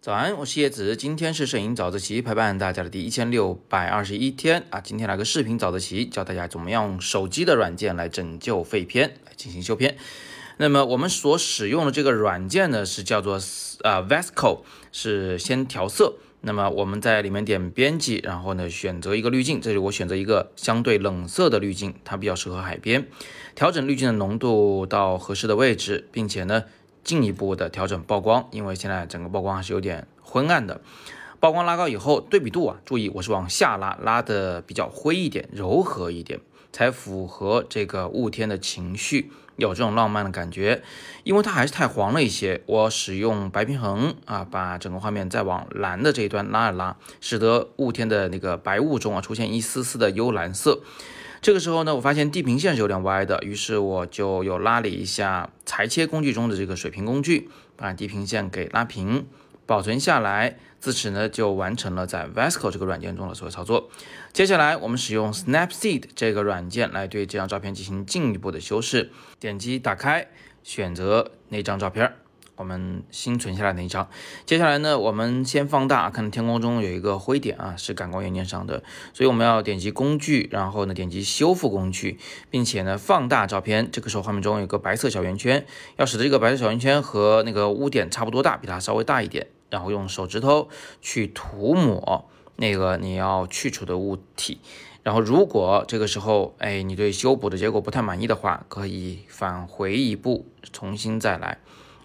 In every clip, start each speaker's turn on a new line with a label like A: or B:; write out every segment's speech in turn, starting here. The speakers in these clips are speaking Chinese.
A: 早安，我是叶子，今天是摄影早自习陪伴大家的第一千六百二十一天啊。今天来个视频早自习，教大家怎么样用手机的软件来拯救废片，来进行修片。那么我们所使用的这个软件呢，是叫做呃 Vesco，是先调色。那么我们在里面点编辑，然后呢选择一个滤镜，这里我选择一个相对冷色的滤镜，它比较适合海边。调整滤镜的浓度到合适的位置，并且呢。进一步的调整曝光，因为现在整个曝光还是有点昏暗的。曝光拉高以后，对比度啊，注意我是往下拉，拉的比较灰一点，柔和一点，才符合这个雾天的情绪，有这种浪漫的感觉。因为它还是太黄了一些，我使用白平衡啊，把整个画面再往蓝的这一端拉一拉，使得雾天的那个白雾中啊出现一丝丝的幽蓝色。这个时候呢，我发现地平线是有点歪的，于是我就又拉了一下裁切工具中的这个水平工具，把地平线给拉平，保存下来。自此呢，就完成了在 Vesco 这个软件中的所有操作。接下来，我们使用 Snapseed 这个软件来对这张照片进行进一步的修饰。点击打开，选择那张照片儿。我们新存下来的一张，接下来呢，我们先放大，看天空中有一个灰点啊，是感光元件上的，所以我们要点击工具，然后呢点击修复工具，并且呢放大照片。这个时候画面中有个白色小圆圈，要使得这个白色小圆圈和那个污点差不多大，比它稍微大一点，然后用手指头去涂抹那个你要去除的物体。然后如果这个时候，哎，你对修补的结果不太满意的话，可以返回一步，重新再来。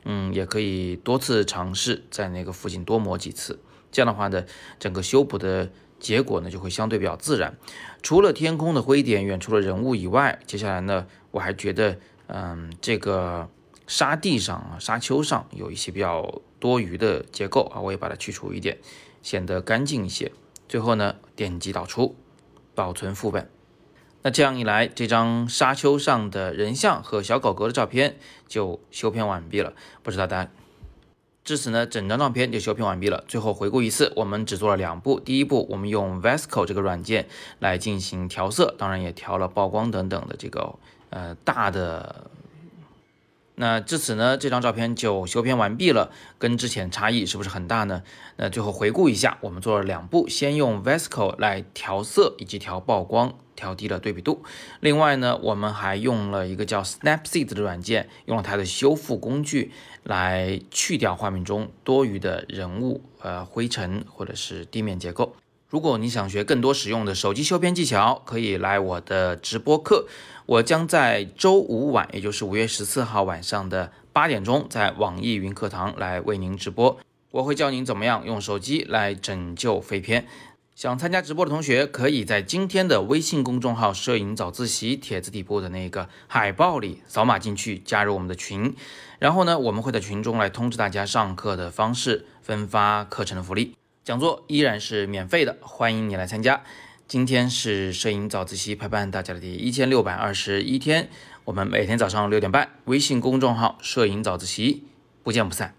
A: 嗯，也可以多次尝试，在那个附近多磨几次，这样的话呢，整个修补的结果呢就会相对比较自然。除了天空的灰点远处的人物以外，接下来呢，我还觉得，嗯，这个沙地上啊、沙丘上有一些比较多余的结构啊，我也把它去除一点，显得干净一些。最后呢，点击导出，保存副本。那这样一来，这张沙丘上的人像和小狗狗的照片就修片完毕了。不知道大家，至此呢，整张照片就修片完毕了。最后回顾一次，我们只做了两步。第一步，我们用 Vesco 这个软件来进行调色，当然也调了曝光等等的这个呃大的。那至此呢，这张照片就修片完毕了，跟之前差异是不是很大呢？那最后回顾一下，我们做了两步，先用 Vesco 来调色以及调曝光，调低了对比度。另外呢，我们还用了一个叫 Snapseed 的软件，用了它的修复工具来去掉画面中多余的人物、呃灰尘或者是地面结构。如果你想学更多实用的手机修片技巧，可以来我的直播课。我将在周五晚，也就是五月十四号晚上的八点钟，在网易云课堂来为您直播。我会教您怎么样用手机来拯救废片。想参加直播的同学，可以在今天的微信公众号“摄影早自习”帖子底部的那个海报里扫码进去，加入我们的群。然后呢，我们会在群中来通知大家上课的方式，分发课程的福利。讲座依然是免费的，欢迎你来参加。今天是摄影早自习陪伴大家的第一千六百二十一天，我们每天早上六点半，微信公众号“摄影早自习”，不见不散。